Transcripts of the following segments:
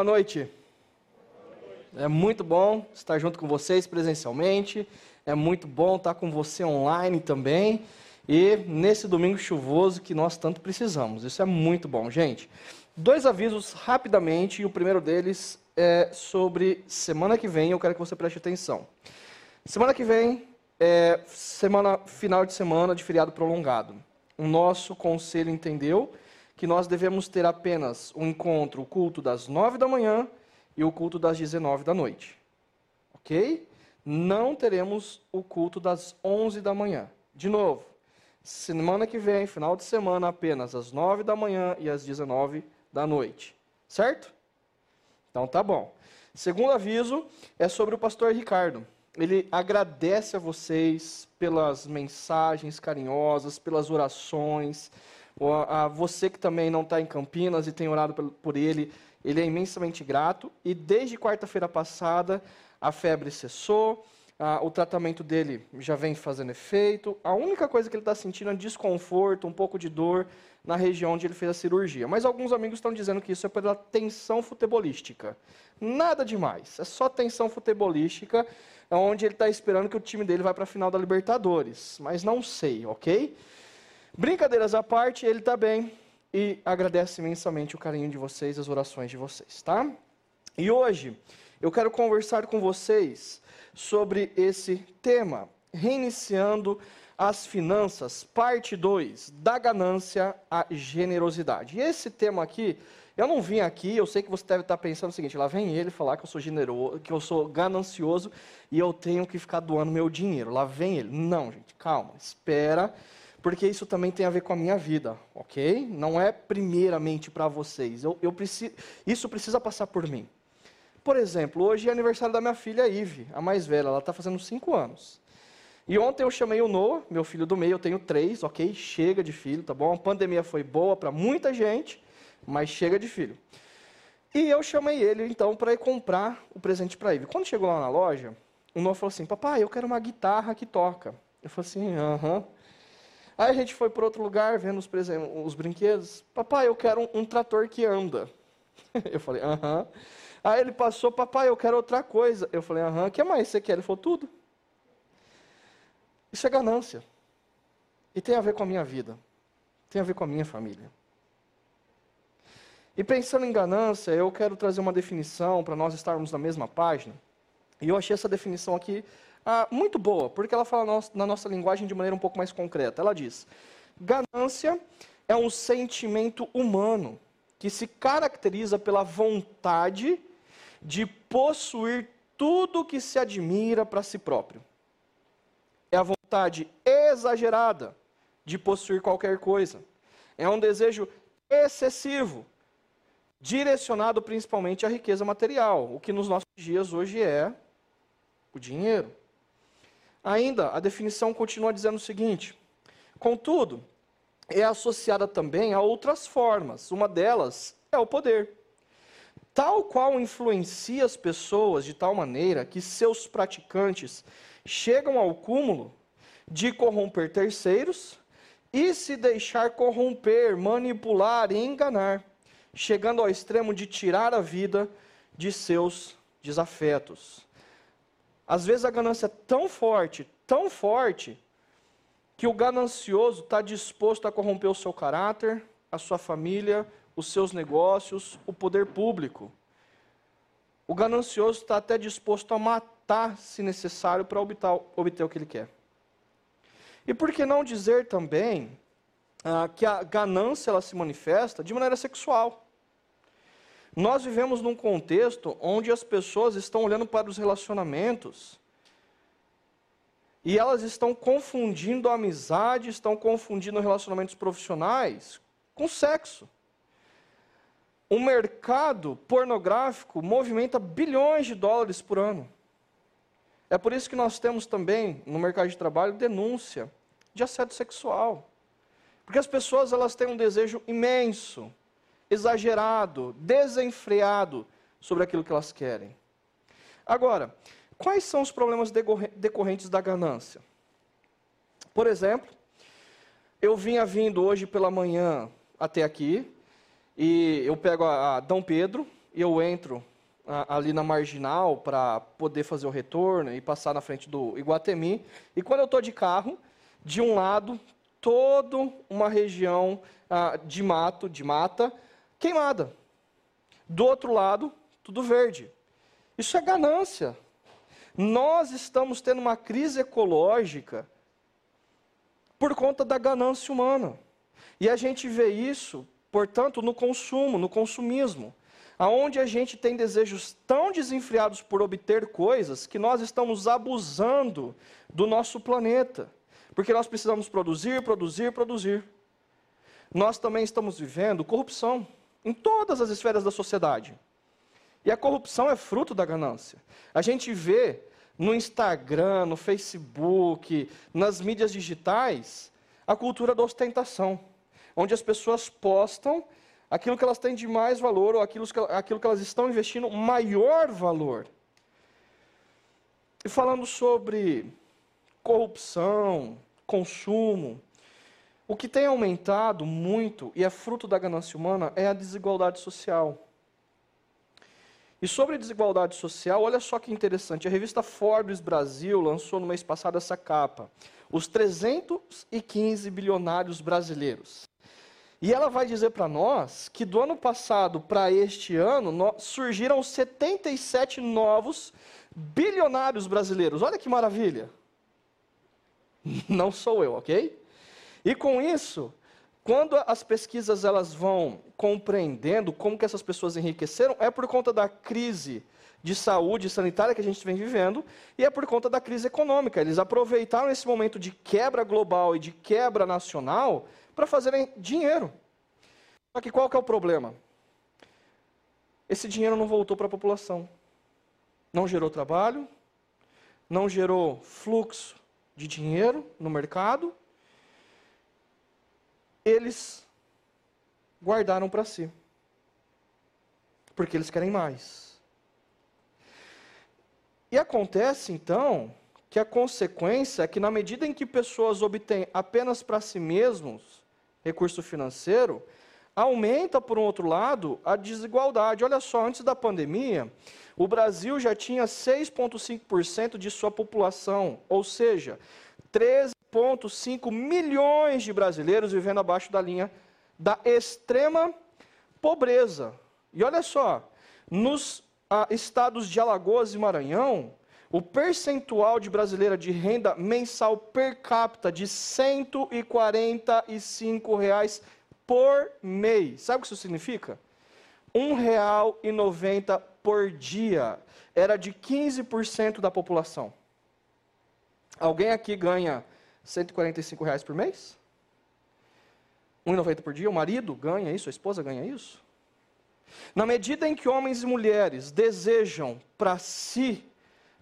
Boa noite. É muito bom estar junto com vocês presencialmente. É muito bom estar com você online também. E nesse domingo chuvoso que nós tanto precisamos. Isso é muito bom, gente. Dois avisos rapidamente, e o primeiro deles é sobre semana que vem, eu quero que você preste atenção. Semana que vem é semana final de semana de feriado prolongado. O nosso conselho entendeu que nós devemos ter apenas o um encontro, o culto das nove da manhã e o culto das dezenove da noite. Ok? Não teremos o culto das onze da manhã. De novo, semana que vem, final de semana, apenas às nove da manhã e às dezenove da noite. Certo? Então tá bom. Segundo aviso é sobre o pastor Ricardo. Ele agradece a vocês pelas mensagens carinhosas, pelas orações a você que também não está em Campinas e tem orado por ele, ele é imensamente grato. E desde quarta-feira passada, a febre cessou, o tratamento dele já vem fazendo efeito. A única coisa que ele está sentindo é desconforto, um pouco de dor na região onde ele fez a cirurgia. Mas alguns amigos estão dizendo que isso é pela tensão futebolística. Nada demais, é só tensão futebolística, onde ele está esperando que o time dele vá para a final da Libertadores. Mas não sei, ok? Brincadeiras à parte, ele está bem e agradece imensamente o carinho de vocês, as orações de vocês, tá? E hoje eu quero conversar com vocês sobre esse tema, reiniciando as finanças, parte 2, da ganância à generosidade. E esse tema aqui, eu não vim aqui, eu sei que você deve estar pensando o seguinte, lá vem ele falar que eu sou generoso, que eu sou ganancioso e eu tenho que ficar doando meu dinheiro. Lá vem ele. Não, gente, calma, espera porque isso também tem a ver com a minha vida, ok? Não é primeiramente para vocês. Eu, eu isso precisa passar por mim. Por exemplo, hoje é aniversário da minha filha Ive, a mais velha, ela está fazendo 5 anos. E ontem eu chamei o Noah, meu filho do meio, eu tenho três, ok? Chega de filho, tá bom? A pandemia foi boa para muita gente, mas chega de filho. E eu chamei ele, então, para ir comprar o presente para Ive. Quando chegou lá na loja, o Noah falou assim, papai, eu quero uma guitarra que toca. Eu falei assim, aham. Uh -huh. Aí a gente foi para outro lugar, vendo os, os brinquedos. Papai, eu quero um, um trator que anda. Eu falei, aham. Aí ele passou, papai, eu quero outra coisa. Eu falei, aham, o que mais você quer? Ele falou, tudo. Isso é ganância. E tem a ver com a minha vida. Tem a ver com a minha família. E pensando em ganância, eu quero trazer uma definição para nós estarmos na mesma página. E eu achei essa definição aqui ah, muito boa, porque ela fala na nossa linguagem de maneira um pouco mais concreta. Ela diz: ganância é um sentimento humano que se caracteriza pela vontade de possuir tudo que se admira para si próprio. É a vontade exagerada de possuir qualquer coisa. É um desejo excessivo, direcionado principalmente à riqueza material, o que nos nossos dias hoje é o dinheiro. Ainda, a definição continua dizendo o seguinte: contudo, é associada também a outras formas. Uma delas é o poder, tal qual influencia as pessoas de tal maneira que seus praticantes chegam ao cúmulo de corromper terceiros e se deixar corromper, manipular e enganar, chegando ao extremo de tirar a vida de seus desafetos. Às vezes a ganância é tão forte, tão forte, que o ganancioso está disposto a corromper o seu caráter, a sua família, os seus negócios, o poder público. O ganancioso está até disposto a matar, se necessário, para obter, o que ele quer. E por que não dizer também ah, que a ganância ela se manifesta de maneira sexual? Nós vivemos num contexto onde as pessoas estão olhando para os relacionamentos e elas estão confundindo a amizade, estão confundindo relacionamentos profissionais com sexo. O mercado pornográfico movimenta bilhões de dólares por ano. É por isso que nós temos também no mercado de trabalho denúncia de assédio sexual. Porque as pessoas elas têm um desejo imenso exagerado, desenfreado sobre aquilo que elas querem. Agora, quais são os problemas decorrentes da ganância? Por exemplo, eu vinha vindo hoje pela manhã até aqui, e eu pego a, Dom Pedro, e eu entro ali na marginal para poder fazer o retorno e passar na frente do Iguatemi. E quando eu estou de carro, de um lado, toda uma região ah, de mato, de mata, queimada. Do outro lado, tudo verde. Isso é ganância. Nós estamos tendo uma crise ecológica por conta da ganância humana. E a gente vê isso, portanto, no consumo, no consumismo aonde a gente tem desejos tão desenfreados por obter coisas que nós estamos abusando do nosso planeta. Porque nós precisamos produzir, produzir, produzir. Nós também estamos vivendo corrupção em todas as esferas da sociedade. E a corrupção é fruto da ganância. A gente vê no Instagram, no Facebook, nas mídias digitais, a cultura da ostentação, onde as pessoas postam aquilo que elas têm de mais valor ou aquilo que, aquilo que elas estão investindo maior valor. E falando sobre corrupção, consumo, o que tem aumentado muito e é fruto da ganância humana é a desigualdade social. E sobre desigualdade social, olha só que interessante. A revista Forbes Brasil lançou no mês passado essa capa. Os 315 bilionários brasileiros. E ela vai dizer para nós que do ano passado para este ano surgiram 77 novos bilionários brasileiros. Olha que maravilha! Não sou eu, ok? E com isso, quando as pesquisas elas vão compreendendo como que essas pessoas enriqueceram, é por conta da crise de saúde sanitária que a gente vem vivendo e é por conta da crise econômica. Eles aproveitaram esse momento de quebra global e de quebra nacional para fazerem dinheiro. Só que qual que é o problema? Esse dinheiro não voltou para a população. Não gerou trabalho, não gerou fluxo de dinheiro no mercado. Eles guardaram para si. Porque eles querem mais. E acontece então que a consequência é que, na medida em que pessoas obtêm apenas para si mesmos recurso financeiro, aumenta, por um outro lado, a desigualdade. Olha só, antes da pandemia, o Brasil já tinha 6,5% de sua população, ou seja, 13,5 milhões de brasileiros vivendo abaixo da linha da extrema pobreza. E olha só, nos ah, estados de Alagoas e Maranhão, o percentual de brasileira de renda mensal per capita de 145 reais por mês. Sabe o que isso significa? R$ 1,90 por dia. Era de 15% da população. Alguém aqui ganha 145 reais por mês? R$ 1,90 por dia? O marido ganha isso? A esposa ganha isso? Na medida em que homens e mulheres desejam para si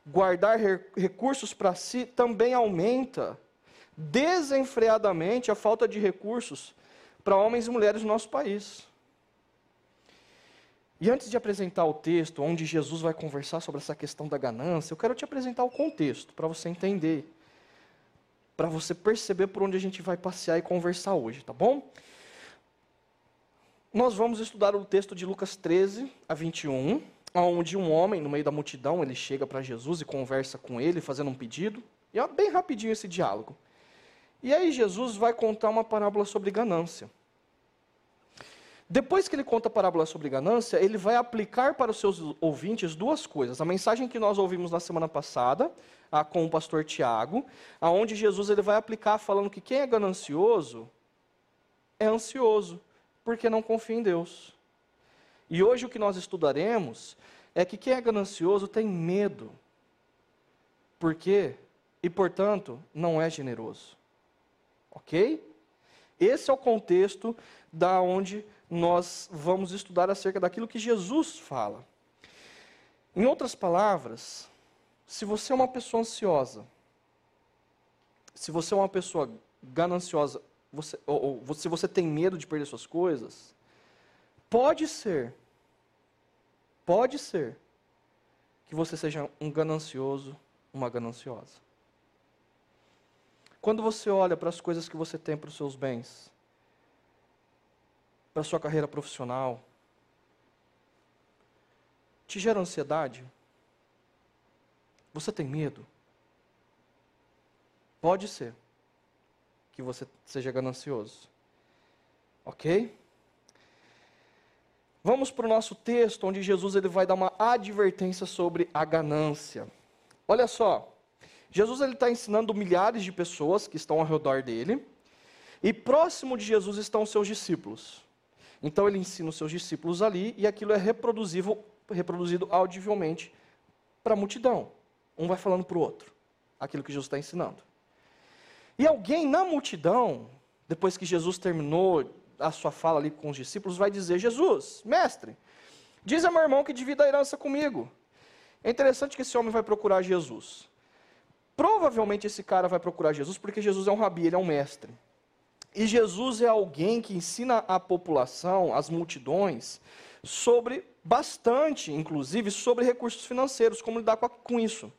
guardar recursos para si também aumenta desenfreadamente a falta de recursos para homens e mulheres no nosso país. E antes de apresentar o texto, onde Jesus vai conversar sobre essa questão da ganância, eu quero te apresentar o contexto, para você entender, para você perceber por onde a gente vai passear e conversar hoje, tá bom? Nós vamos estudar o texto de Lucas 13 a 21, onde um homem, no meio da multidão, ele chega para Jesus e conversa com ele, fazendo um pedido. E é bem rapidinho esse diálogo. E aí Jesus vai contar uma parábola sobre ganância. Depois que ele conta a parábola sobre ganância, ele vai aplicar para os seus ouvintes duas coisas. A mensagem que nós ouvimos na semana passada, a, com o pastor Tiago, aonde Jesus ele vai aplicar falando que quem é ganancioso é ansioso, porque não confia em Deus. E hoje o que nós estudaremos é que quem é ganancioso tem medo. Por quê? E, portanto, não é generoso. Ok? Esse é o contexto da onde nós vamos estudar acerca daquilo que Jesus fala. Em outras palavras, se você é uma pessoa ansiosa, se você é uma pessoa gananciosa, você, ou, ou se você tem medo de perder suas coisas, Pode ser, pode ser, que você seja um ganancioso, uma gananciosa. Quando você olha para as coisas que você tem, para os seus bens, para sua carreira profissional, te gera ansiedade? Você tem medo? Pode ser que você seja ganancioso. Ok? Vamos para o nosso texto, onde Jesus ele vai dar uma advertência sobre a ganância. Olha só, Jesus está ensinando milhares de pessoas que estão ao redor dele, e próximo de Jesus estão seus discípulos. Então ele ensina os seus discípulos ali, e aquilo é reproduzido audivelmente para a multidão. Um vai falando para o outro, aquilo que Jesus está ensinando. E alguém na multidão, depois que Jesus terminou a sua fala ali com os discípulos, vai dizer: Jesus, mestre, diz a meu irmão que divida a herança comigo. É interessante que esse homem vai procurar Jesus. Provavelmente esse cara vai procurar Jesus porque Jesus é um rabi, ele é um mestre. E Jesus é alguém que ensina a população, as multidões, sobre bastante, inclusive, sobre recursos financeiros, como lidar com isso.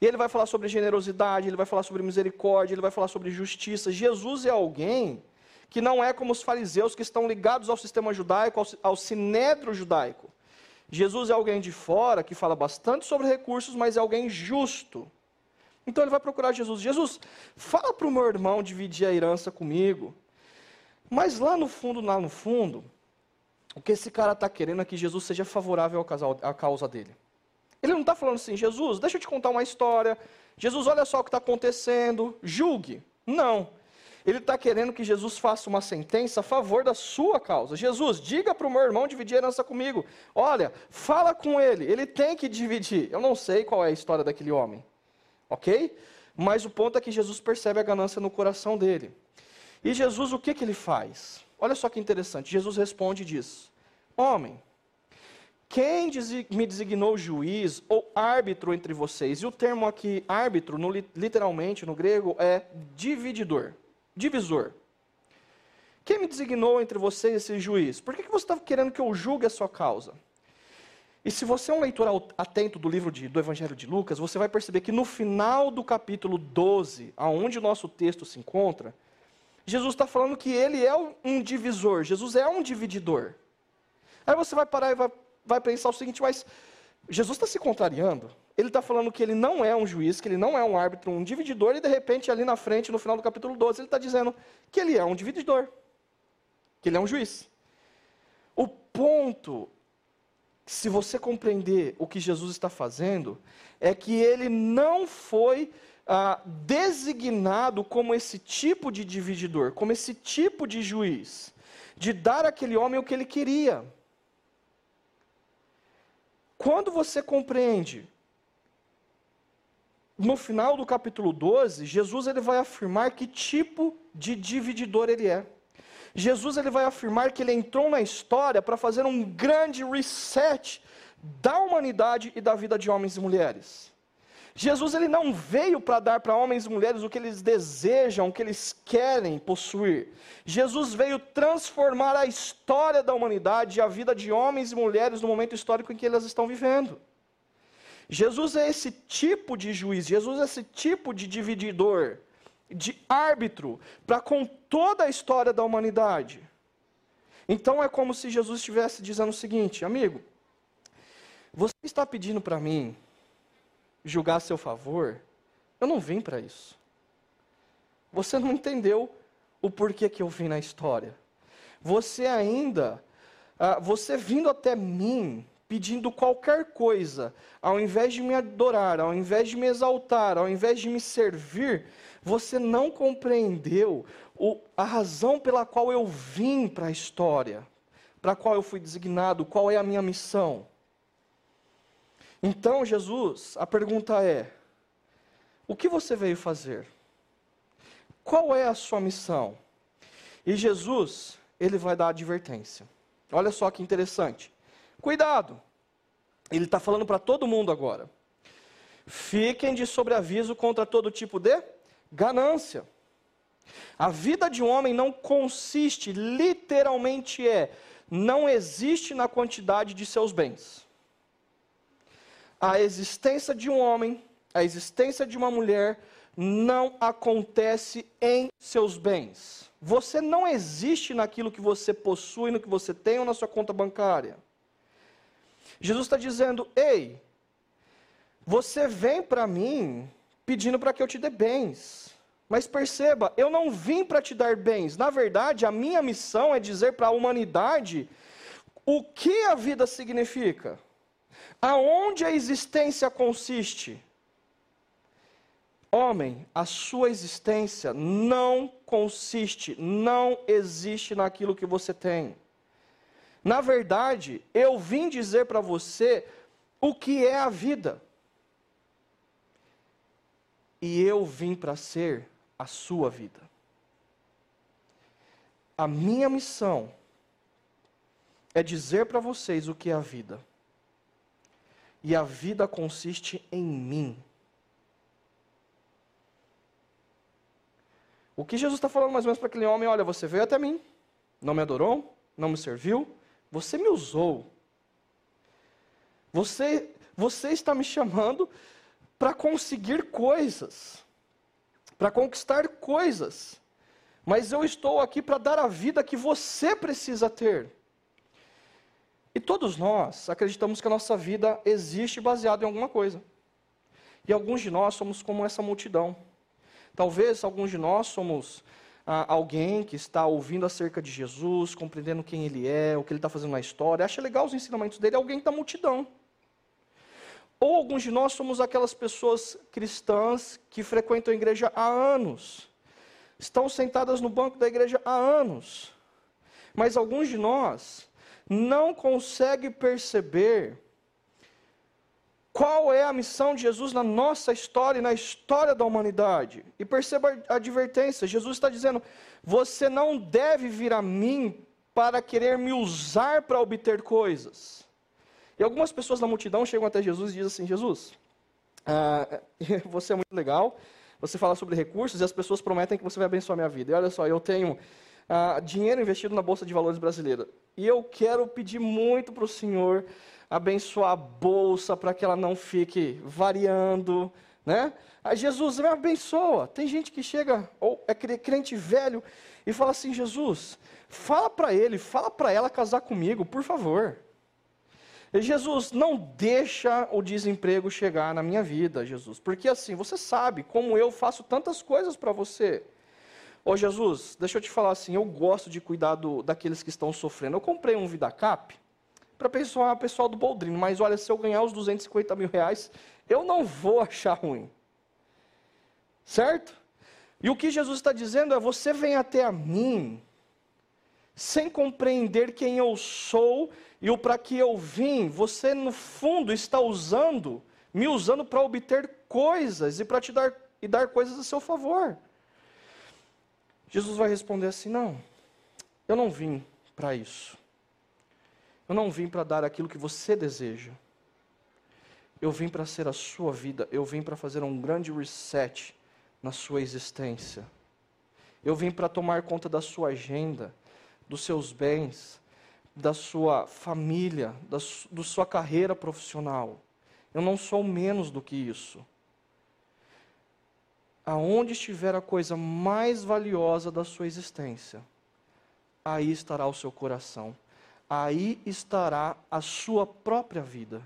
E ele vai falar sobre generosidade, ele vai falar sobre misericórdia, ele vai falar sobre justiça. Jesus é alguém que não é como os fariseus que estão ligados ao sistema judaico, ao, ao sinédrio judaico. Jesus é alguém de fora que fala bastante sobre recursos, mas é alguém justo. Então ele vai procurar Jesus. Jesus, fala para o meu irmão dividir a herança comigo. Mas lá no fundo, lá no fundo, o que esse cara está querendo é que Jesus seja favorável ao casal, à causa dele. Ele não está falando assim, Jesus, deixa eu te contar uma história. Jesus, olha só o que está acontecendo, julgue. Não. Ele está querendo que Jesus faça uma sentença a favor da sua causa. Jesus, diga para o meu irmão dividir a herança comigo. Olha, fala com ele, ele tem que dividir. Eu não sei qual é a história daquele homem, ok? Mas o ponto é que Jesus percebe a ganância no coração dele. E Jesus, o que, que ele faz? Olha só que interessante. Jesus responde e diz: Homem, quem me designou juiz ou árbitro entre vocês? E o termo aqui, árbitro, no, literalmente no grego, é divididor, divisor. Quem me designou entre vocês esse juiz? Por que, que você está querendo que eu julgue a sua causa? E se você é um leitor atento do livro de, do Evangelho de Lucas, você vai perceber que no final do capítulo 12, aonde o nosso texto se encontra, Jesus está falando que ele é um divisor, Jesus é um divididor. Aí você vai parar e vai vai pensar o seguinte, mas Jesus está se contrariando. Ele está falando que ele não é um juiz, que ele não é um árbitro, um divididor, e de repente, ali na frente, no final do capítulo 12, ele está dizendo que ele é um divididor, que ele é um juiz. O ponto, se você compreender o que Jesus está fazendo, é que ele não foi ah, designado como esse tipo de divididor, como esse tipo de juiz, de dar àquele homem o que ele queria. Quando você compreende, no final do capítulo 12, Jesus ele vai afirmar que tipo de divididor ele é. Jesus ele vai afirmar que ele entrou na história para fazer um grande reset da humanidade e da vida de homens e mulheres. Jesus ele não veio para dar para homens e mulheres o que eles desejam, o que eles querem possuir. Jesus veio transformar a história da humanidade e a vida de homens e mulheres no momento histórico em que elas estão vivendo. Jesus é esse tipo de juiz, Jesus é esse tipo de divididor, de árbitro para com toda a história da humanidade. Então é como se Jesus estivesse dizendo o seguinte, amigo, você está pedindo para mim julgar a seu favor, eu não vim para isso. Você não entendeu o porquê que eu vim na história. Você ainda, ah, você vindo até mim, pedindo qualquer coisa, ao invés de me adorar, ao invés de me exaltar, ao invés de me servir, você não compreendeu o, a razão pela qual eu vim para a história, para a qual eu fui designado, qual é a minha missão. Então, Jesus, a pergunta é: o que você veio fazer? Qual é a sua missão? E Jesus, ele vai dar advertência. Olha só que interessante. Cuidado! Ele está falando para todo mundo agora. Fiquem de sobreaviso contra todo tipo de ganância. A vida de um homem não consiste, literalmente é, não existe na quantidade de seus bens a existência de um homem, a existência de uma mulher, não acontece em seus bens. Você não existe naquilo que você possui, no que você tem ou na sua conta bancária. Jesus está dizendo: ei, você vem para mim pedindo para que eu te dê bens. Mas perceba, eu não vim para te dar bens. Na verdade, a minha missão é dizer para a humanidade o que a vida significa. Aonde a existência consiste? Homem, a sua existência não consiste, não existe naquilo que você tem. Na verdade, eu vim dizer para você o que é a vida. E eu vim para ser a sua vida. A minha missão é dizer para vocês o que é a vida. E a vida consiste em mim. O que Jesus está falando mais ou menos para aquele homem? Olha, você veio até mim, não me adorou, não me serviu, você me usou. Você, você está me chamando para conseguir coisas, para conquistar coisas. Mas eu estou aqui para dar a vida que você precisa ter. E todos nós acreditamos que a nossa vida existe baseada em alguma coisa. E alguns de nós somos como essa multidão. Talvez alguns de nós somos ah, alguém que está ouvindo acerca de Jesus, compreendendo quem ele é, o que ele está fazendo na história, acha legal os ensinamentos dele, alguém da multidão. Ou alguns de nós somos aquelas pessoas cristãs que frequentam a igreja há anos, estão sentadas no banco da igreja há anos, mas alguns de nós não conseguem perceber qual é a missão de Jesus na nossa história e na história da humanidade? E perceba a advertência: Jesus está dizendo, você não deve vir a mim para querer me usar para obter coisas. E algumas pessoas na multidão chegam até Jesus e dizem assim: Jesus, ah, você é muito legal, você fala sobre recursos e as pessoas prometem que você vai abençoar minha vida. E olha só, eu tenho ah, dinheiro investido na Bolsa de Valores brasileira. E eu quero pedir muito para o Senhor abençoar a bolsa para que ela não fique variando, né? Aí Jesus me abençoa. Tem gente que chega, ou é crente velho, e fala assim: Jesus, fala para ele, fala para ela casar comigo, por favor. Jesus, não deixa o desemprego chegar na minha vida, Jesus, porque assim, você sabe como eu faço tantas coisas para você. Ô Jesus, deixa eu te falar assim, eu gosto de cuidar do, daqueles que estão sofrendo. Eu comprei um VidaCap, para pessoal, pessoal do Boldrino, mas olha, se eu ganhar os 250 mil reais, eu não vou achar ruim. Certo? E o que Jesus está dizendo é: você vem até a mim, sem compreender quem eu sou e o para que eu vim. Você, no fundo, está usando, me usando para obter coisas e para te dar, e dar coisas a seu favor. Jesus vai responder assim: não, eu não vim para isso. Eu não vim para dar aquilo que você deseja. Eu vim para ser a sua vida. Eu vim para fazer um grande reset na sua existência. Eu vim para tomar conta da sua agenda, dos seus bens, da sua família, da, da sua carreira profissional. Eu não sou menos do que isso. Aonde estiver a coisa mais valiosa da sua existência, aí estará o seu coração aí estará a sua própria vida.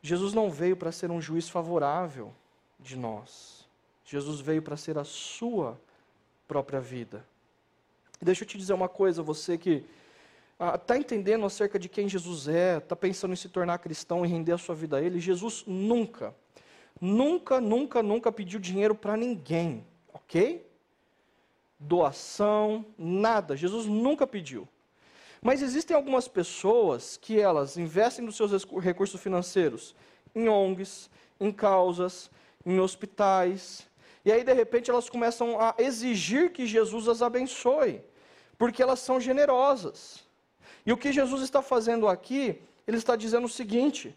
Jesus não veio para ser um juiz favorável de nós. Jesus veio para ser a sua própria vida. Deixa eu te dizer uma coisa, você que está ah, entendendo acerca de quem Jesus é, está pensando em se tornar cristão e render a sua vida a Ele, Jesus nunca, nunca, nunca, nunca pediu dinheiro para ninguém, ok? doação, nada. Jesus nunca pediu. Mas existem algumas pessoas que elas investem nos seus recursos financeiros em ONGs, em causas, em hospitais. E aí, de repente, elas começam a exigir que Jesus as abençoe, porque elas são generosas. E o que Jesus está fazendo aqui, ele está dizendo o seguinte: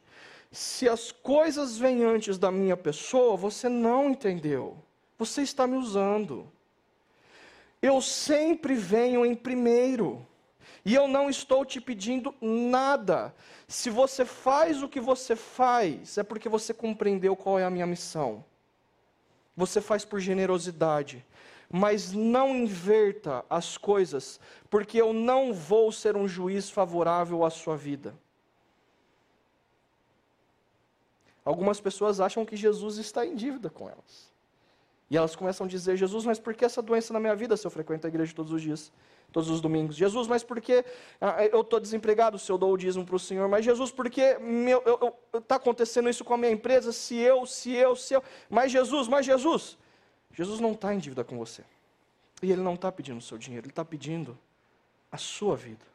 se as coisas vêm antes da minha pessoa, você não entendeu. Você está me usando. Eu sempre venho em primeiro. E eu não estou te pedindo nada. Se você faz o que você faz, é porque você compreendeu qual é a minha missão. Você faz por generosidade. mas não inverta as coisas, porque eu não vou ser um juiz favorável à sua vida. Algumas pessoas acham que Jesus está em dívida com elas. E elas começam a dizer: Jesus, mas por que essa doença na minha vida se eu frequento a igreja todos os dias, todos os domingos? Jesus, mas por que ah, eu estou desempregado se eu dou o dízimo para o Senhor? Mas Jesus, por que está acontecendo isso com a minha empresa se eu, se eu, se eu? Mas Jesus, mas Jesus. Jesus não está em dívida com você. E Ele não está pedindo o seu dinheiro, Ele está pedindo a sua vida,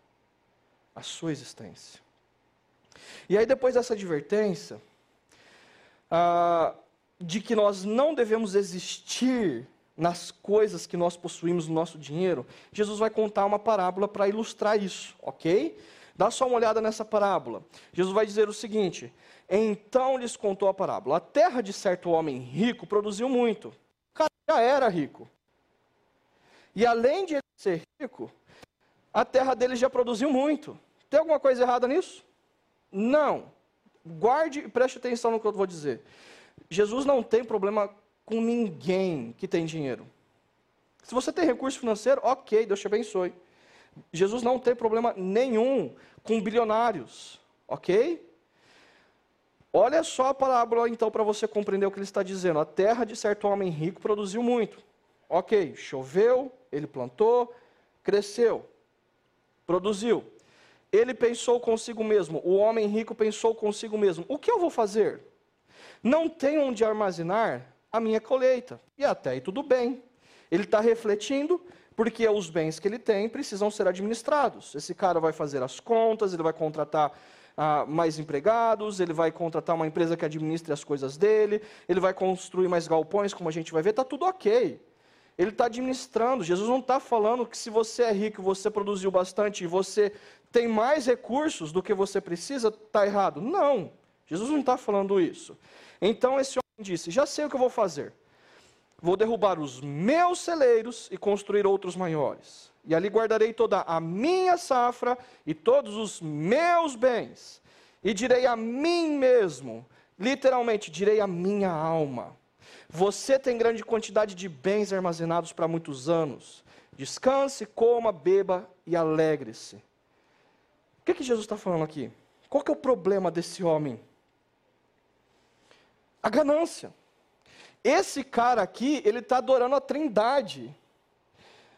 a sua existência. E aí, depois dessa advertência, ah, de que nós não devemos existir nas coisas que nós possuímos no nosso dinheiro, Jesus vai contar uma parábola para ilustrar isso, ok? Dá só uma olhada nessa parábola. Jesus vai dizer o seguinte: Então lhes contou a parábola. A terra de certo homem rico produziu muito. O cara já era rico. E além de ele ser rico, a terra dele já produziu muito. Tem alguma coisa errada nisso? Não. Guarde e preste atenção no que eu vou dizer. Jesus não tem problema com ninguém que tem dinheiro. Se você tem recurso financeiro, ok, Deus te abençoe. Jesus não tem problema nenhum com bilionários, ok? Olha só a parábola então para você compreender o que ele está dizendo. A terra de certo homem rico produziu muito. Ok, choveu, ele plantou, cresceu, produziu. Ele pensou consigo mesmo, o homem rico pensou consigo mesmo: o que eu vou fazer? Não tenho onde armazenar a minha colheita. E até aí tudo bem. Ele está refletindo, porque os bens que ele tem precisam ser administrados. Esse cara vai fazer as contas, ele vai contratar ah, mais empregados, ele vai contratar uma empresa que administre as coisas dele, ele vai construir mais galpões, como a gente vai ver, está tudo ok. Ele está administrando. Jesus não está falando que se você é rico, você produziu bastante e você tem mais recursos do que você precisa, está errado. Não. Jesus não está falando isso. Então esse disse: Já sei o que eu vou fazer. Vou derrubar os meus celeiros e construir outros maiores. E ali guardarei toda a minha safra e todos os meus bens. E direi a mim mesmo, literalmente, direi a minha alma: Você tem grande quantidade de bens armazenados para muitos anos. Descanse, coma, beba e alegre-se. O que, que Jesus está falando aqui? Qual que é o problema desse homem? A ganância. Esse cara aqui, ele está adorando a trindade.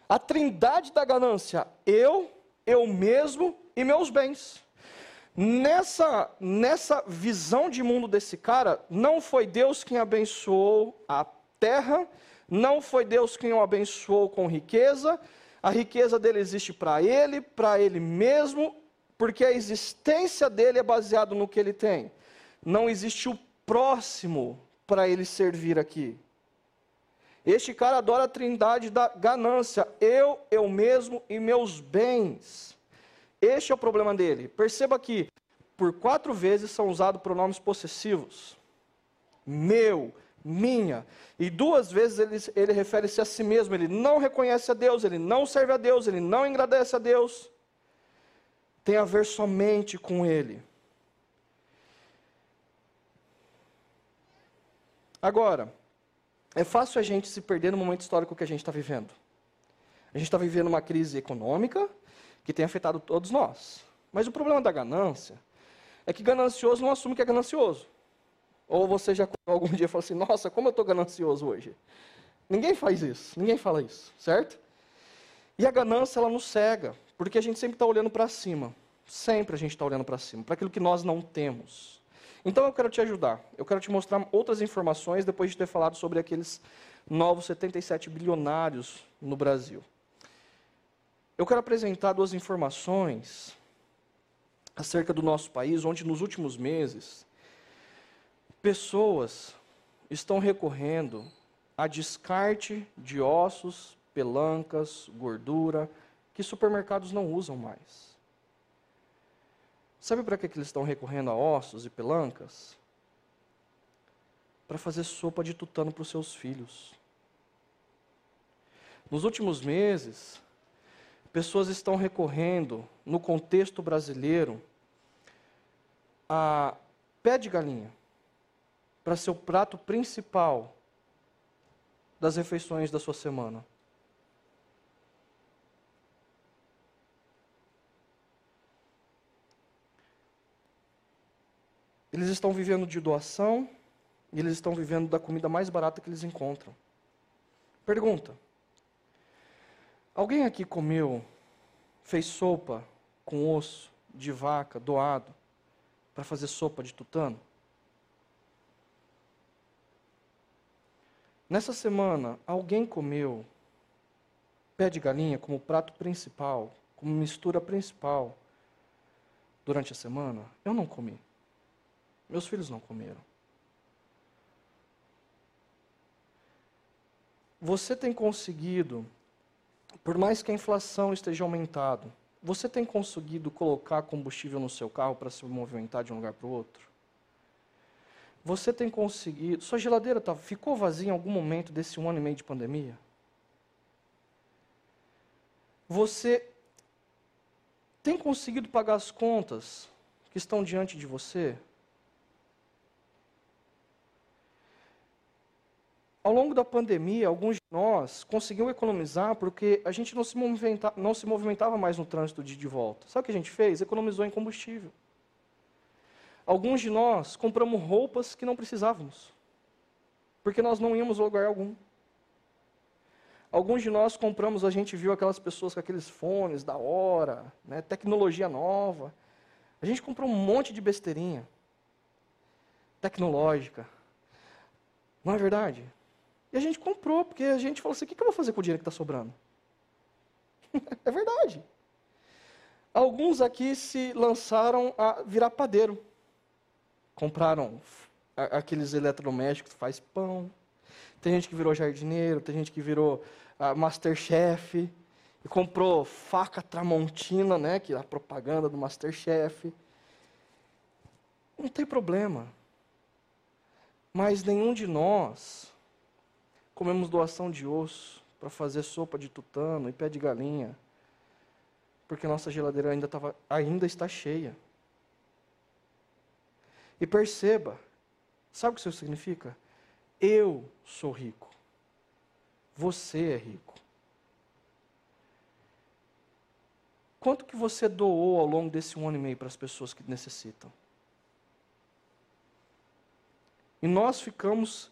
A trindade da ganância. Eu, eu mesmo e meus bens. Nessa, nessa visão de mundo desse cara, não foi Deus quem abençoou a terra, não foi Deus quem o abençoou com riqueza, a riqueza dele existe para ele, para ele mesmo, porque a existência dele é baseada no que ele tem. Não existe o próximo para ele servir aqui. Este cara adora a trindade da ganância, eu, eu mesmo e meus bens. Este é o problema dele. Perceba que por quatro vezes são usados pronomes possessivos. Meu, minha. E duas vezes ele, ele refere-se a si mesmo. Ele não reconhece a Deus, ele não serve a Deus, ele não agradece a Deus. Tem a ver somente com ele. Agora, é fácil a gente se perder no momento histórico que a gente está vivendo. A gente está vivendo uma crise econômica que tem afetado todos nós. Mas o problema da ganância é que ganancioso não assume que é ganancioso. Ou você já algum dia falou assim: Nossa, como eu estou ganancioso hoje? Ninguém faz isso, ninguém fala isso, certo? E a ganância, ela nos cega, porque a gente sempre está olhando para cima. Sempre a gente está olhando para cima, para aquilo que nós não temos. Então eu quero te ajudar. Eu quero te mostrar outras informações depois de ter falado sobre aqueles novos 77 bilionários no Brasil. Eu quero apresentar duas informações acerca do nosso país, onde nos últimos meses pessoas estão recorrendo a descarte de ossos, pelancas, gordura, que supermercados não usam mais. Sabe para que, que eles estão recorrendo a ossos e pelancas? Para fazer sopa de tutano para os seus filhos. Nos últimos meses, pessoas estão recorrendo, no contexto brasileiro, a pé de galinha para ser o prato principal das refeições da sua semana. Eles estão vivendo de doação e eles estão vivendo da comida mais barata que eles encontram. Pergunta: Alguém aqui comeu, fez sopa com osso de vaca doado para fazer sopa de tutano? Nessa semana, alguém comeu pé de galinha como prato principal, como mistura principal durante a semana? Eu não comi. Meus filhos não comeram. Você tem conseguido, por mais que a inflação esteja aumentado, você tem conseguido colocar combustível no seu carro para se movimentar de um lugar para o outro? Você tem conseguido. Sua geladeira tá, ficou vazia em algum momento desse um ano e meio de pandemia? Você tem conseguido pagar as contas que estão diante de você? Ao longo da pandemia, alguns de nós conseguiram economizar porque a gente não se, movimenta, não se movimentava mais no trânsito de, de volta. Sabe o que a gente fez? Economizou em combustível. Alguns de nós compramos roupas que não precisávamos, porque nós não íamos a lugar algum. Alguns de nós compramos, a gente viu aquelas pessoas com aqueles fones da hora, né, tecnologia nova. A gente comprou um monte de besteirinha tecnológica. Não é verdade? E a gente comprou, porque a gente falou assim: o que eu vou fazer com o dinheiro que está sobrando? é verdade. Alguns aqui se lançaram a virar padeiro compraram aqueles eletrodomésticos, faz pão. Tem gente que virou jardineiro, tem gente que virou uh, masterchef e comprou faca Tramontina, né, que é a propaganda do Masterchef. Não tem problema. Mas nenhum de nós comemos doação de osso para fazer sopa de tutano e pé de galinha, porque nossa geladeira ainda, tava, ainda está cheia. E perceba, sabe o que isso significa? Eu sou rico. Você é rico. Quanto que você doou ao longo desse um ano e meio para as pessoas que necessitam? E nós ficamos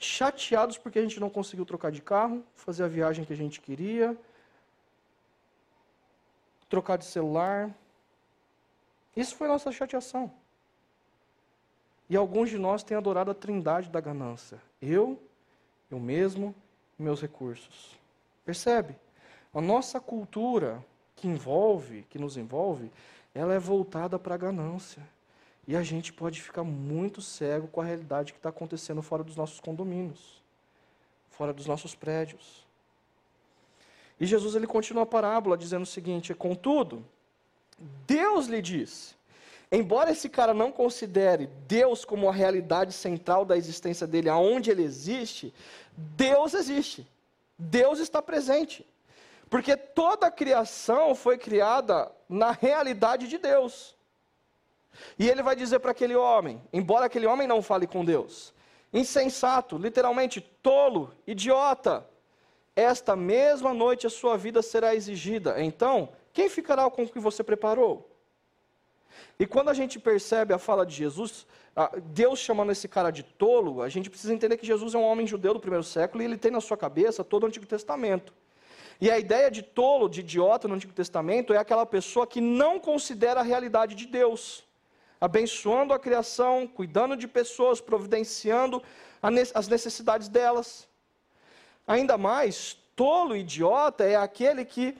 chateados porque a gente não conseguiu trocar de carro, fazer a viagem que a gente queria, trocar de celular. Isso foi nossa chateação. E alguns de nós têm adorado a trindade da ganância. Eu, eu mesmo e meus recursos. Percebe? A nossa cultura que envolve, que nos envolve, ela é voltada para a ganância. E a gente pode ficar muito cego com a realidade que está acontecendo fora dos nossos condomínios, fora dos nossos prédios. E Jesus ele continua a parábola dizendo o seguinte: contudo, Deus lhe disse Embora esse cara não considere Deus como a realidade central da existência dele, aonde ele existe, Deus existe. Deus está presente. Porque toda a criação foi criada na realidade de Deus. E ele vai dizer para aquele homem, embora aquele homem não fale com Deus, insensato, literalmente tolo, idiota, esta mesma noite a sua vida será exigida. Então, quem ficará com o que você preparou? E quando a gente percebe a fala de Jesus, Deus chamando esse cara de tolo, a gente precisa entender que Jesus é um homem judeu do primeiro século e ele tem na sua cabeça todo o Antigo Testamento. E a ideia de tolo, de idiota no Antigo Testamento é aquela pessoa que não considera a realidade de Deus, abençoando a criação, cuidando de pessoas, providenciando as necessidades delas. Ainda mais, tolo, idiota é aquele que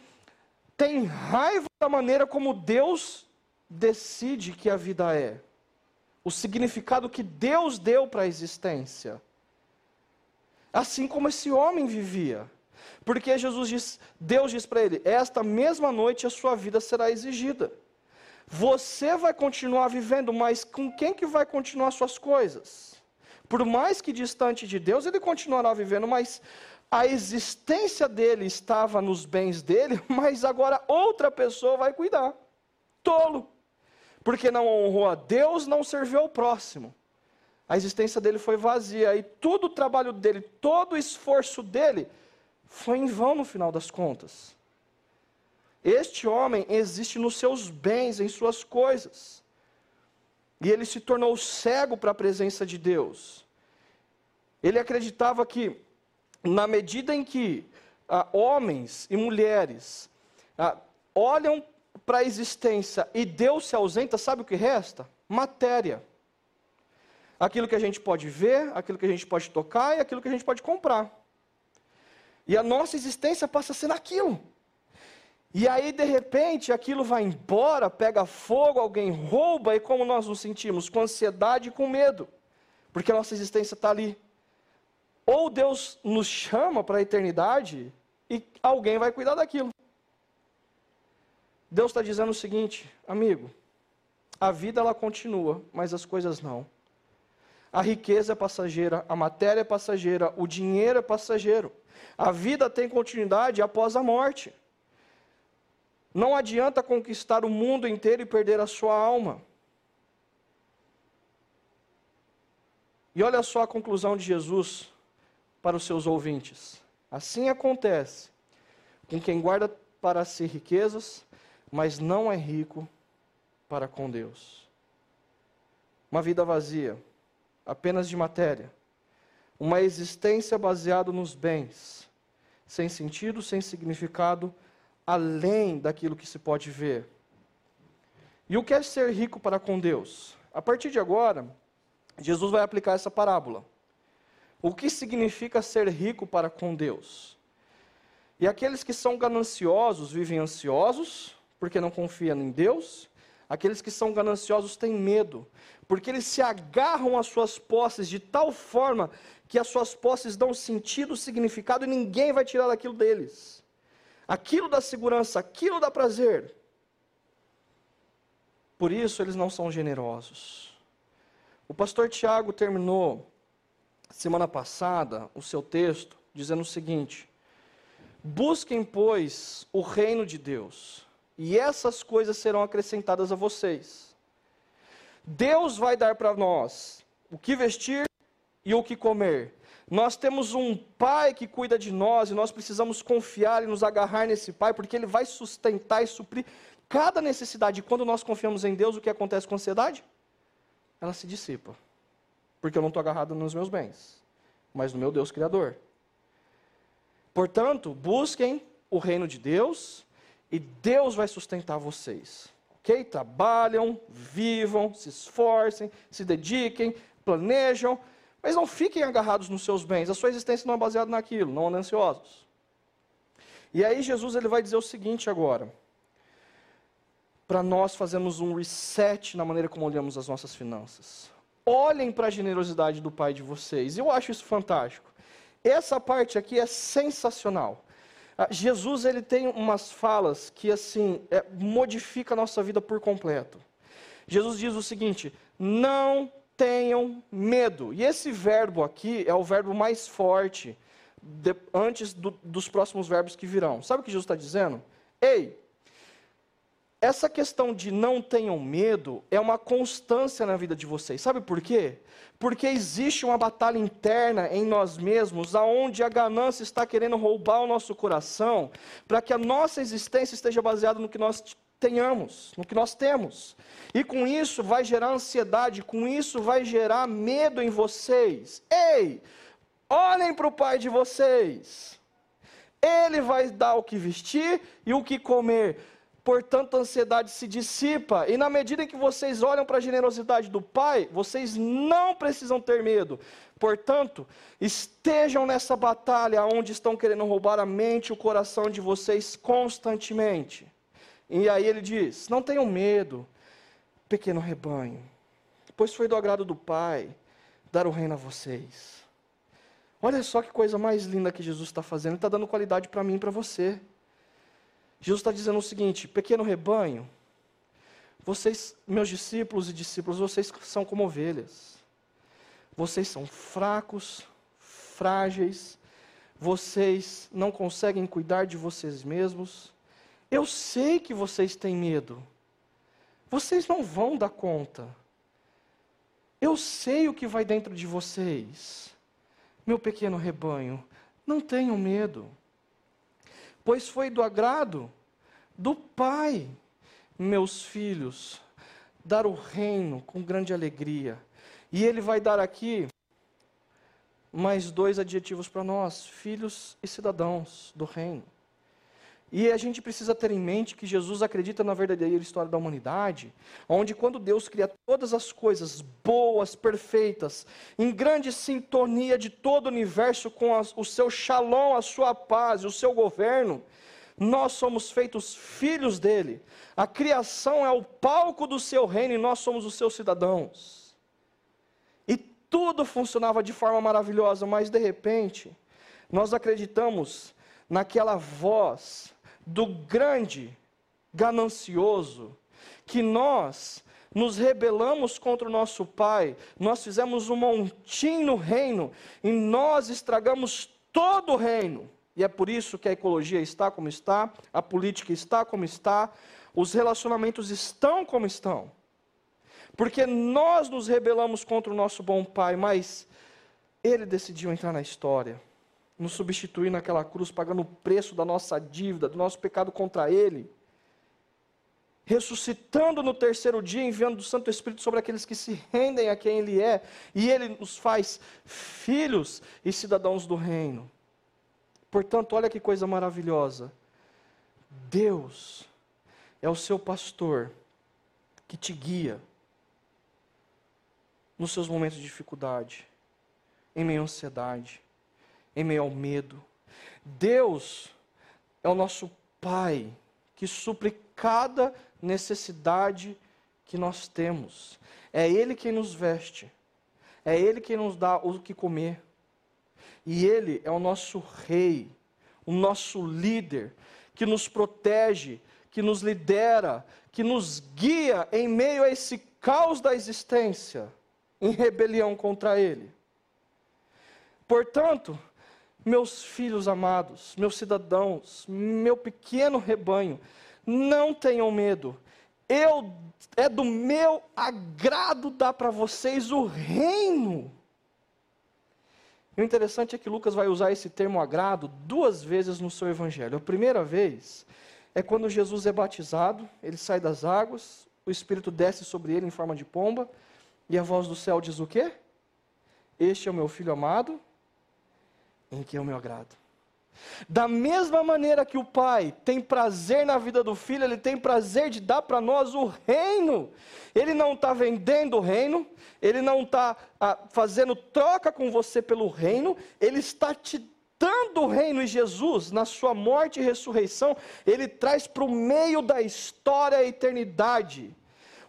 tem raiva da maneira como Deus decide que a vida é, o significado que Deus deu para a existência. Assim como esse homem vivia. Porque Jesus diz, Deus diz para ele: Esta mesma noite a sua vida será exigida. Você vai continuar vivendo, mas com quem que vai continuar suas coisas? Por mais que distante de Deus, ele continuará vivendo, mas a existência dele estava nos bens dele, mas agora outra pessoa vai cuidar. Tolo porque não honrou a Deus, não serviu ao próximo. A existência dele foi vazia e todo o trabalho dele, todo o esforço dele foi em vão no final das contas. Este homem existe nos seus bens, em suas coisas. e ele se tornou cego para a presença de Deus. Ele acreditava que, na medida em que ah, homens e mulheres ah, olham para a existência e Deus se ausenta, sabe o que resta? Matéria. Aquilo que a gente pode ver, aquilo que a gente pode tocar e aquilo que a gente pode comprar. E a nossa existência passa a ser aquilo. E aí, de repente, aquilo vai embora, pega fogo, alguém rouba, e como nós nos sentimos? Com ansiedade e com medo, porque a nossa existência está ali. Ou Deus nos chama para a eternidade e alguém vai cuidar daquilo. Deus está dizendo o seguinte, amigo: a vida ela continua, mas as coisas não. A riqueza é passageira, a matéria é passageira, o dinheiro é passageiro. A vida tem continuidade após a morte. Não adianta conquistar o mundo inteiro e perder a sua alma. E olha só a conclusão de Jesus para os seus ouvintes. Assim acontece com quem guarda para si riquezas, mas não é rico para com Deus. Uma vida vazia, apenas de matéria. Uma existência baseada nos bens, sem sentido, sem significado, além daquilo que se pode ver. E o que é ser rico para com Deus? A partir de agora, Jesus vai aplicar essa parábola. O que significa ser rico para com Deus? E aqueles que são gananciosos vivem ansiosos, porque não confiam em Deus. Aqueles que são gananciosos têm medo, porque eles se agarram às suas posses de tal forma que as suas posses dão sentido, significado e ninguém vai tirar daquilo deles aquilo dá segurança, aquilo dá prazer. Por isso eles não são generosos. O pastor Tiago terminou semana passada o seu texto dizendo o seguinte: Busquem, pois, o reino de Deus, e essas coisas serão acrescentadas a vocês. Deus vai dar para nós o que vestir e o que comer. Nós temos um pai que cuida de nós e nós precisamos confiar e nos agarrar nesse pai, porque ele vai sustentar e suprir cada necessidade. E quando nós confiamos em Deus, o que acontece com a ansiedade? Ela se dissipa. Porque eu não estou agarrado nos meus bens, mas no meu Deus Criador. Portanto, busquem o reino de Deus e Deus vai sustentar vocês. Ok? Trabalham, vivam, se esforcem, se dediquem, planejam mas não fiquem agarrados nos seus bens, a sua existência não é baseada naquilo, não andem ansiosos. E aí Jesus ele vai dizer o seguinte agora, para nós fazermos um reset na maneira como olhamos as nossas finanças. Olhem para a generosidade do Pai de vocês. Eu acho isso fantástico. Essa parte aqui é sensacional. Ah, Jesus ele tem umas falas que assim é, modifica a nossa vida por completo. Jesus diz o seguinte: não tenham medo. E esse verbo aqui é o verbo mais forte de, antes do, dos próximos verbos que virão. Sabe o que Jesus está dizendo? Ei, essa questão de não tenham medo é uma constância na vida de vocês. Sabe por quê? Porque existe uma batalha interna em nós mesmos, aonde a ganância está querendo roubar o nosso coração, para que a nossa existência esteja baseada no que nós tenhamos, no que nós temos. E com isso vai gerar ansiedade, com isso vai gerar medo em vocês. Ei, olhem para o pai de vocês. Ele vai dar o que vestir e o que comer. Portanto, a ansiedade se dissipa. E na medida que vocês olham para a generosidade do Pai, vocês não precisam ter medo. Portanto, estejam nessa batalha onde estão querendo roubar a mente e o coração de vocês constantemente. E aí ele diz: Não tenham medo, pequeno rebanho, pois foi do agrado do Pai dar o reino a vocês. Olha só que coisa mais linda que Jesus está fazendo, Ele está dando qualidade para mim e para você. Jesus está dizendo o seguinte: pequeno rebanho, vocês, meus discípulos e discípulos, vocês são como ovelhas. Vocês são fracos, frágeis, vocês não conseguem cuidar de vocês mesmos. Eu sei que vocês têm medo. Vocês não vão dar conta. Eu sei o que vai dentro de vocês. Meu pequeno rebanho, não tenham medo. Pois foi do agrado do Pai, meus filhos, dar o reino com grande alegria. E ele vai dar aqui mais dois adjetivos para nós: filhos e cidadãos do reino. E a gente precisa ter em mente que Jesus acredita na verdadeira história da humanidade, onde quando Deus cria todas as coisas boas, perfeitas, em grande sintonia de todo o universo com a, o seu shalom, a sua paz, o seu governo, nós somos feitos filhos dele. A criação é o palco do seu reino e nós somos os seus cidadãos. E tudo funcionava de forma maravilhosa, mas de repente, nós acreditamos naquela voz do grande ganancioso, que nós nos rebelamos contra o nosso Pai, nós fizemos um montinho no reino e nós estragamos todo o reino. E é por isso que a ecologia está como está, a política está como está, os relacionamentos estão como estão. Porque nós nos rebelamos contra o nosso bom Pai, mas Ele decidiu entrar na história nos substituir naquela cruz, pagando o preço da nossa dívida, do nosso pecado contra Ele, ressuscitando no terceiro dia, enviando o Santo Espírito sobre aqueles que se rendem a quem Ele é, e Ele nos faz filhos e cidadãos do reino. Portanto, olha que coisa maravilhosa. Deus é o seu pastor que te guia nos seus momentos de dificuldade, em meio à ansiedade em meio ao medo. Deus é o nosso Pai que supre cada necessidade que nós temos. É Ele quem nos veste, é Ele quem nos dá o que comer. E Ele é o nosso Rei, o nosso líder, que nos protege, que nos lidera, que nos guia em meio a esse caos da existência, em rebelião contra Ele. Portanto, meus filhos amados, meus cidadãos, meu pequeno rebanho, não tenham medo. Eu é do meu agrado dar para vocês o reino. E o interessante é que Lucas vai usar esse termo agrado duas vezes no seu evangelho. A primeira vez é quando Jesus é batizado, ele sai das águas, o Espírito desce sobre ele em forma de pomba, e a voz do céu diz o quê? Este é o meu filho amado, em que o meu agrado. Da mesma maneira que o Pai tem prazer na vida do filho, ele tem prazer de dar para nós o reino. Ele não está vendendo o reino, ele não está ah, fazendo troca com você pelo reino, ele está te dando o reino. E Jesus, na sua morte e ressurreição, ele traz para o meio da história a eternidade.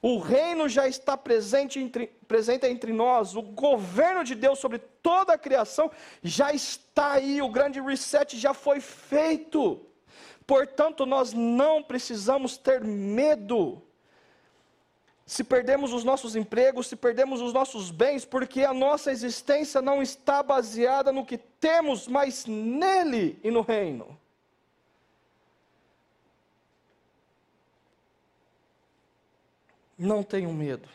O reino já está presente entre, presente entre nós, o governo de Deus sobre toda a criação já está aí, o grande reset já foi feito. Portanto, nós não precisamos ter medo. Se perdemos os nossos empregos, se perdemos os nossos bens, porque a nossa existência não está baseada no que temos, mas nele e no reino. Não tenham medo.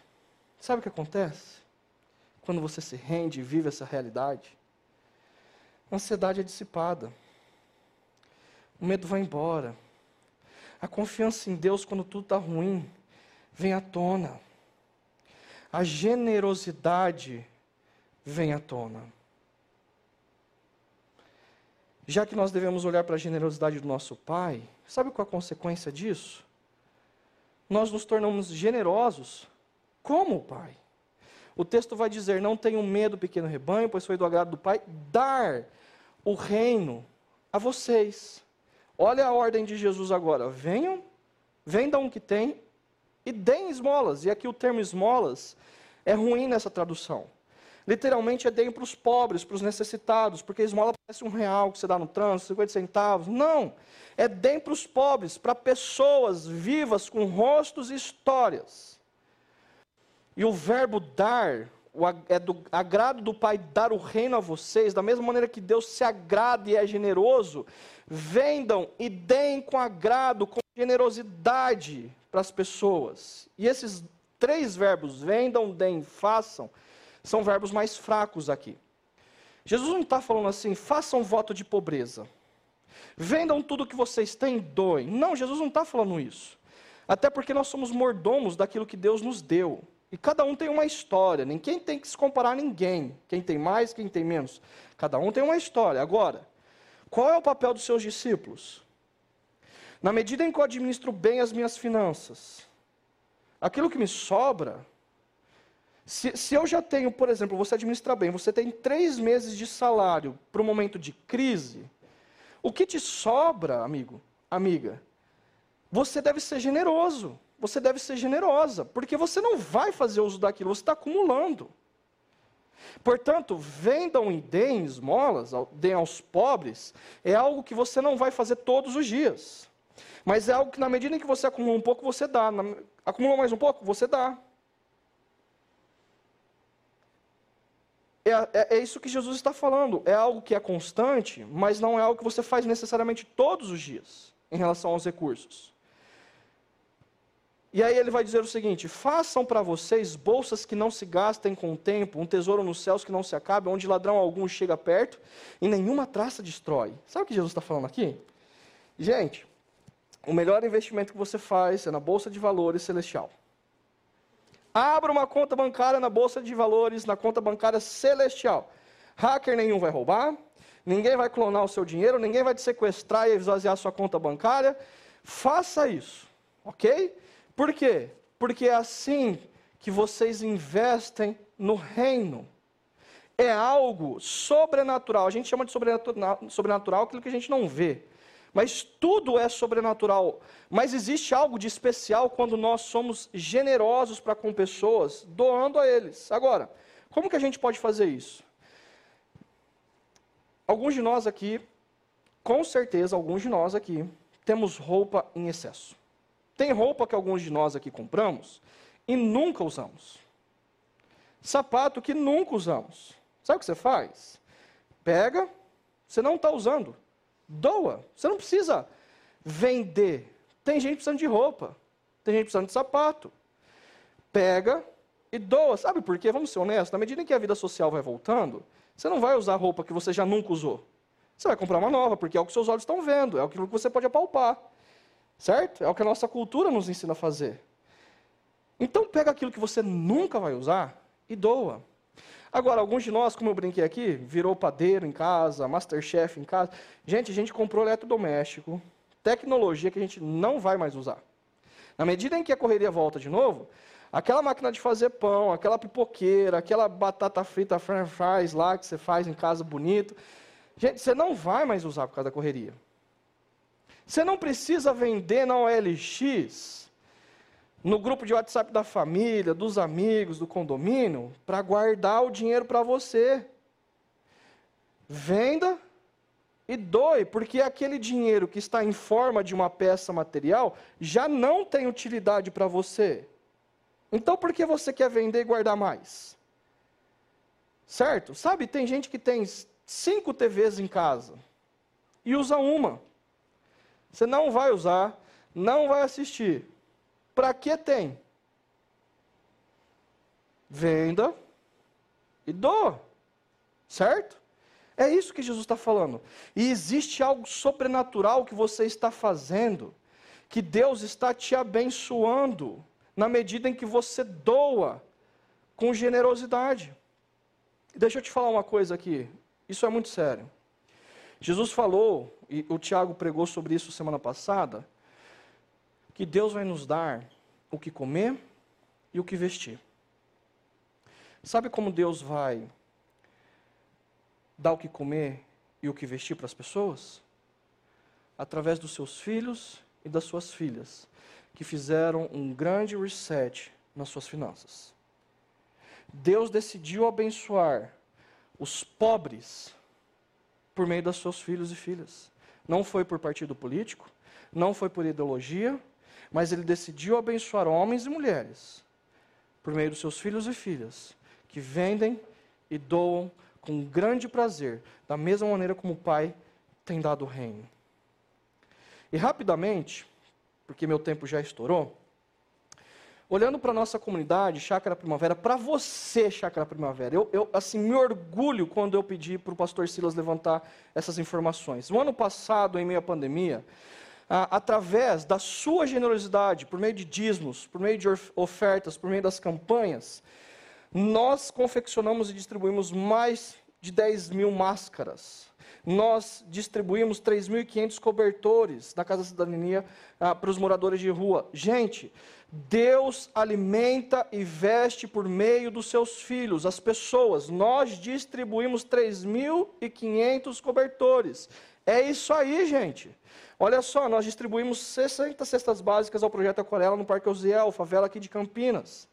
Sabe o que acontece? Quando você se rende e vive essa realidade, a ansiedade é dissipada. O medo vai embora. A confiança em Deus, quando tudo está ruim, vem à tona. A generosidade vem à tona. Já que nós devemos olhar para a generosidade do nosso Pai, sabe qual a consequência disso? Nós nos tornamos generosos como o Pai. O texto vai dizer: Não tenham medo, pequeno rebanho, pois foi do agrado do Pai dar o reino a vocês. Olha a ordem de Jesus agora: venham, vendam o que tem e deem esmolas. E aqui o termo esmolas é ruim nessa tradução. Literalmente é deem para os pobres, para os necessitados, porque esmola parece um real que você dá no trânsito, 50 centavos. Não é deem para os pobres, para pessoas vivas com rostos e histórias. E o verbo dar, é do agrado do Pai dar o reino a vocês, da mesma maneira que Deus se agrada e é generoso, vendam e deem com agrado, com generosidade para as pessoas. E esses três verbos, vendam, deem, façam, são verbos mais fracos aqui. Jesus não está falando assim, façam voto de pobreza. Vendam tudo que vocês têm, doem. Não, Jesus não está falando isso. Até porque nós somos mordomos daquilo que Deus nos deu. E cada um tem uma história, ninguém tem que se comparar a ninguém. Quem tem mais, quem tem menos. Cada um tem uma história. Agora, qual é o papel dos seus discípulos? Na medida em que eu administro bem as minhas finanças, aquilo que me sobra, se, se, eu já tenho, por exemplo, você administra bem, você tem três meses de salário para o momento de crise, o que te sobra, amigo, amiga, você deve ser generoso, você deve ser generosa, porque você não vai fazer uso daquilo, você está acumulando. Portanto, vendam e deem esmolas, deem aos pobres, é algo que você não vai fazer todos os dias. Mas é algo que, na medida em que você acumula um pouco, você dá. Acumula mais um pouco, você dá. É, é, é, isso que Jesus está falando. É algo que é constante, mas não é algo que você faz necessariamente todos os dias em relação aos recursos. E aí ele vai dizer o seguinte: façam para vocês bolsas que não se gastem com o tempo, um tesouro nos céus que não se acabe, onde ladrão algum chega perto e nenhuma traça destrói. Sabe o que Jesus está falando aqui? Gente, o melhor investimento que você faz é na bolsa de valores celestial. Abra uma conta bancária na Bolsa de Valores, na conta bancária celestial. Hacker nenhum vai roubar, ninguém vai clonar o seu dinheiro, ninguém vai te sequestrar e esvaziar sua conta bancária. Faça isso, ok? Por quê? Porque é assim que vocês investem no reino. É algo sobrenatural. A gente chama de sobrenatural aquilo que a gente não vê. Mas tudo é sobrenatural. Mas existe algo de especial quando nós somos generosos para com pessoas, doando a eles. Agora, como que a gente pode fazer isso? Alguns de nós aqui, com certeza, alguns de nós aqui, temos roupa em excesso. Tem roupa que alguns de nós aqui compramos e nunca usamos. Sapato que nunca usamos. Sabe o que você faz? Pega, você não está usando. Doa. Você não precisa vender. Tem gente precisando de roupa. Tem gente precisando de sapato. Pega e doa. Sabe por quê? Vamos ser honestos. Na medida em que a vida social vai voltando, você não vai usar roupa que você já nunca usou. Você vai comprar uma nova, porque é o que seus olhos estão vendo, é aquilo que você pode apalpar. Certo? É o que a nossa cultura nos ensina a fazer. Então pega aquilo que você nunca vai usar e doa. Agora, alguns de nós, como eu brinquei aqui, virou padeiro em casa, masterchef em casa. Gente, a gente comprou eletrodoméstico, tecnologia que a gente não vai mais usar. Na medida em que a correria volta de novo, aquela máquina de fazer pão, aquela pipoqueira, aquela batata frita french fries lá que você faz em casa bonito, gente, você não vai mais usar por causa da correria. Você não precisa vender na OLX no grupo de WhatsApp da família, dos amigos, do condomínio, para guardar o dinheiro para você. Venda e doe, porque aquele dinheiro que está em forma de uma peça material já não tem utilidade para você. Então por que você quer vender e guardar mais? Certo? Sabe, tem gente que tem cinco TVs em casa e usa uma. Você não vai usar, não vai assistir. Para que tem? Venda e doa. Certo? É isso que Jesus está falando. E existe algo sobrenatural que você está fazendo, que Deus está te abençoando, na medida em que você doa com generosidade. Deixa eu te falar uma coisa aqui, isso é muito sério. Jesus falou, e o Tiago pregou sobre isso semana passada, que Deus vai nos dar o que comer e o que vestir. Sabe como Deus vai dar o que comer e o que vestir para as pessoas? Através dos seus filhos e das suas filhas, que fizeram um grande reset nas suas finanças. Deus decidiu abençoar os pobres por meio dos seus filhos e filhas. Não foi por partido político, não foi por ideologia, mas ele decidiu abençoar homens e mulheres por meio dos seus filhos e filhas, que vendem e doam com grande prazer, da mesma maneira como o Pai tem dado o reino. E rapidamente, porque meu tempo já estourou, olhando para a nossa comunidade, Chácara Primavera, para você, Chácara Primavera, eu, eu, assim me orgulho quando eu pedi para o pastor Silas levantar essas informações. No ano passado, em meio à pandemia, através da sua generosidade, por meio de dízimos, por meio de ofertas, por meio das campanhas, nós confeccionamos e distribuímos mais de 10 mil máscaras. Nós distribuímos 3.500 cobertores na Casa da Cidadania ah, para os moradores de rua. Gente, Deus alimenta e veste por meio dos seus filhos, as pessoas. Nós distribuímos 3.500 cobertores. É isso aí, gente. Olha só, nós distribuímos 60 cestas básicas ao Projeto Aquarela no Parque Osiel, favela aqui de Campinas.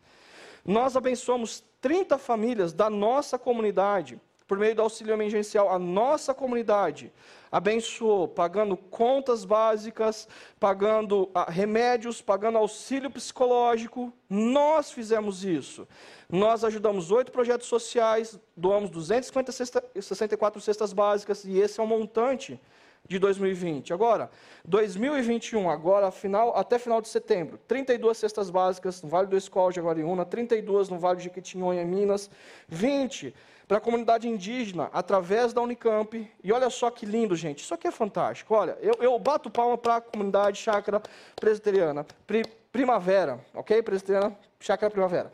Nós abençoamos 30 famílias da nossa comunidade por meio do auxílio emergencial, a nossa comunidade abençoou, pagando contas básicas, pagando ah, remédios, pagando auxílio psicológico. Nós fizemos isso. Nós ajudamos oito projetos sociais, doamos 264 cestas básicas, e esse é o montante de 2020. Agora, 2021, agora final, até final de setembro, 32 cestas básicas no Vale do Escol, Jaguariúna, 32 no Vale de Jequitinhonha, Minas, 20 para a comunidade indígena através da Unicamp. E olha só que lindo, gente. Isso aqui é fantástico. Olha, eu, eu bato palma para a comunidade chácara presbiteriana. Pri, primavera, ok? Presbiteriana, chácara primavera.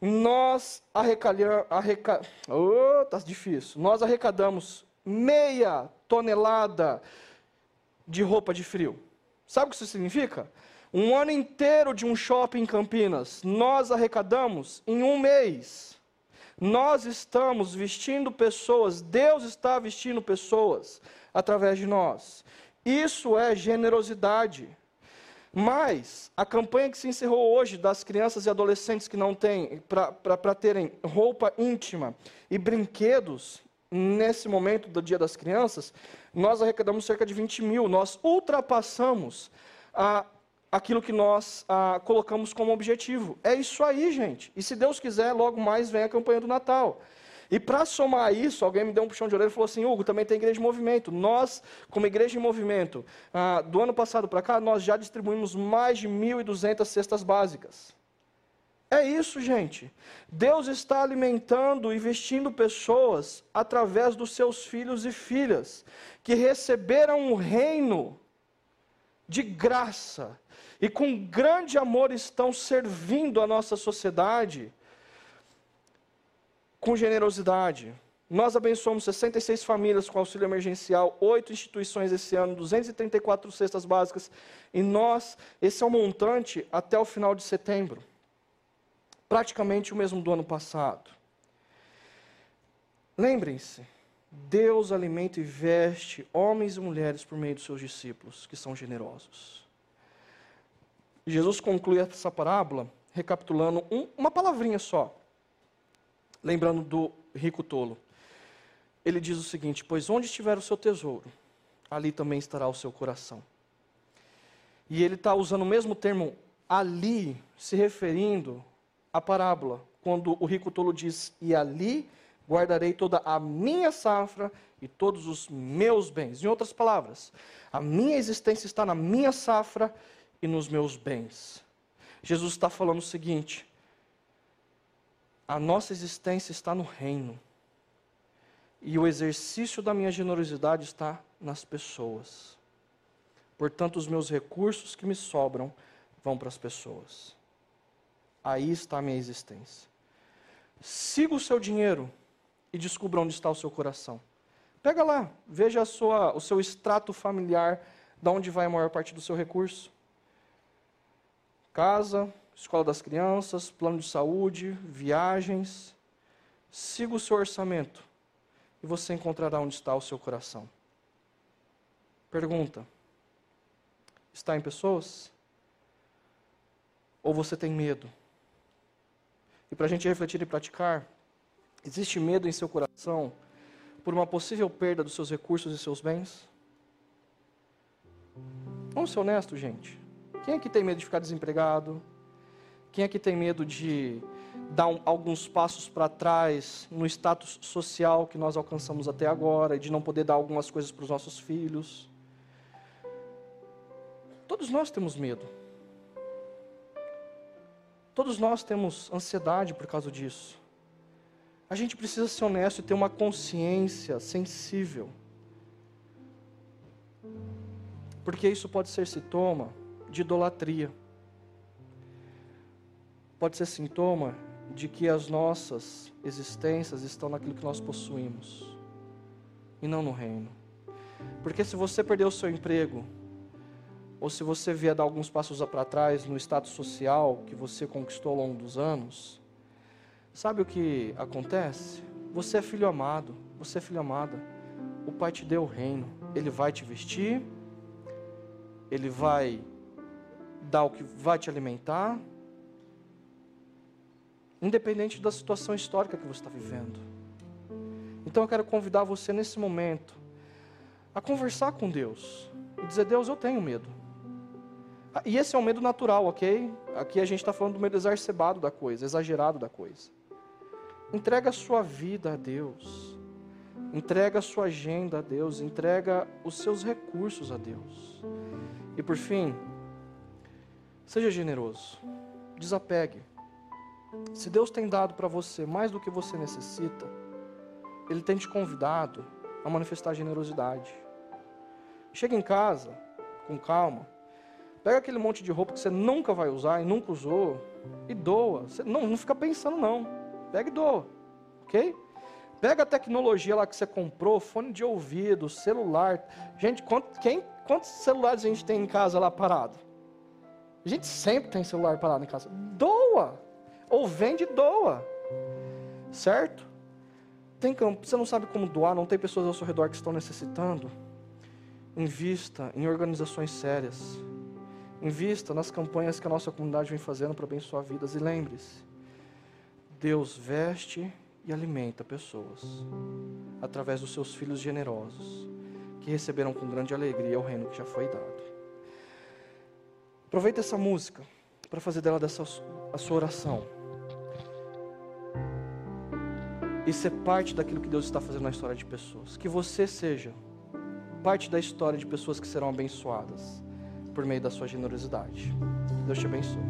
Nós arrecadamos. Arreca... Oh, tá difícil. Nós arrecadamos meia tonelada de roupa de frio. Sabe o que isso significa? Um ano inteiro de um shopping em Campinas, nós arrecadamos em um mês. Nós estamos vestindo pessoas, Deus está vestindo pessoas através de nós. Isso é generosidade. Mas a campanha que se encerrou hoje das crianças e adolescentes que não têm, para terem roupa íntima e brinquedos, nesse momento do Dia das Crianças, nós arrecadamos cerca de 20 mil. Nós ultrapassamos a aquilo que nós ah, colocamos como objetivo. É isso aí, gente. E se Deus quiser, logo mais vem a campanha do Natal. E para somar isso, alguém me deu um puxão de orelha e falou assim: Hugo, também tem igreja em movimento. Nós, como igreja em movimento, ah, do ano passado para cá, nós já distribuímos mais de 1.200 cestas básicas. É isso, gente. Deus está alimentando e vestindo pessoas através dos seus filhos e filhas, que receberam um reino de graça, e com grande amor estão servindo a nossa sociedade com generosidade. Nós abençoamos 66 famílias com auxílio emergencial, oito instituições esse ano, 234 cestas básicas, e nós, esse é o montante até o final de setembro. Praticamente o mesmo do ano passado. Lembrem-se, Deus alimenta e veste homens e mulheres por meio dos seus discípulos, que são generosos. Jesus conclui essa parábola recapitulando um, uma palavrinha só, lembrando do rico tolo. Ele diz o seguinte: Pois onde estiver o seu tesouro, ali também estará o seu coração. E ele está usando o mesmo termo ali, se referindo à parábola, quando o rico tolo diz: E ali guardarei toda a minha safra e todos os meus bens. Em outras palavras, a minha existência está na minha safra e nos meus bens. Jesus está falando o seguinte: a nossa existência está no reino, e o exercício da minha generosidade está nas pessoas. Portanto, os meus recursos que me sobram vão para as pessoas. Aí está a minha existência. Siga o seu dinheiro e descubra onde está o seu coração. Pega lá, veja sua, o seu extrato familiar, de onde vai a maior parte do seu recurso. Casa, escola das crianças, plano de saúde, viagens. Siga o seu orçamento e você encontrará onde está o seu coração. Pergunta: está em pessoas? Ou você tem medo? E para a gente refletir e praticar, existe medo em seu coração por uma possível perda dos seus recursos e seus bens? Vamos ser honestos, gente. Quem aqui tem medo de ficar desempregado? Quem aqui tem medo de dar um, alguns passos para trás no status social que nós alcançamos até agora e de não poder dar algumas coisas para os nossos filhos? Todos nós temos medo. Todos nós temos ansiedade por causa disso. A gente precisa ser honesto e ter uma consciência sensível. Porque isso pode ser sintoma de idolatria. Pode ser sintoma de que as nossas existências estão naquilo que nós possuímos e não no reino. Porque se você perdeu o seu emprego, ou se você vier dar alguns passos para trás no status social que você conquistou ao longo dos anos, sabe o que acontece? Você é filho amado, você é filha amada. O Pai te deu o reino, Ele vai te vestir, Ele vai dar o que vai te alimentar, independente da situação histórica que você está vivendo. Então eu quero convidar você nesse momento a conversar com Deus e dizer: Deus, eu tenho medo. Ah, e esse é um medo natural, ok? Aqui a gente está falando do medo exacerbado da coisa, exagerado da coisa. Entrega a sua vida a Deus. Entrega a sua agenda a Deus. Entrega os seus recursos a Deus. E por fim, seja generoso. Desapegue. Se Deus tem dado para você mais do que você necessita, Ele tem te convidado a manifestar generosidade. Chega em casa, com calma, Pega aquele monte de roupa que você nunca vai usar e nunca usou e doa. Você, não, não fica pensando não. Pega e doa. Ok? Pega a tecnologia lá que você comprou, fone de ouvido, celular. Gente, quem, quantos celulares a gente tem em casa lá parado? A gente sempre tem celular parado em casa. Doa! Ou vende doa. Certo? Tem campo, você não sabe como doar, não tem pessoas ao seu redor que estão necessitando. Invista em organizações sérias. Invista nas campanhas que a nossa comunidade vem fazendo para abençoar vidas. E lembre-se: Deus veste e alimenta pessoas através dos seus filhos generosos, que receberam com grande alegria o reino que já foi dado. Aproveite essa música para fazer dela dessa a sua oração. E ser parte daquilo que Deus está fazendo na história de pessoas. Que você seja parte da história de pessoas que serão abençoadas por meio da sua generosidade. Deus te abençoe.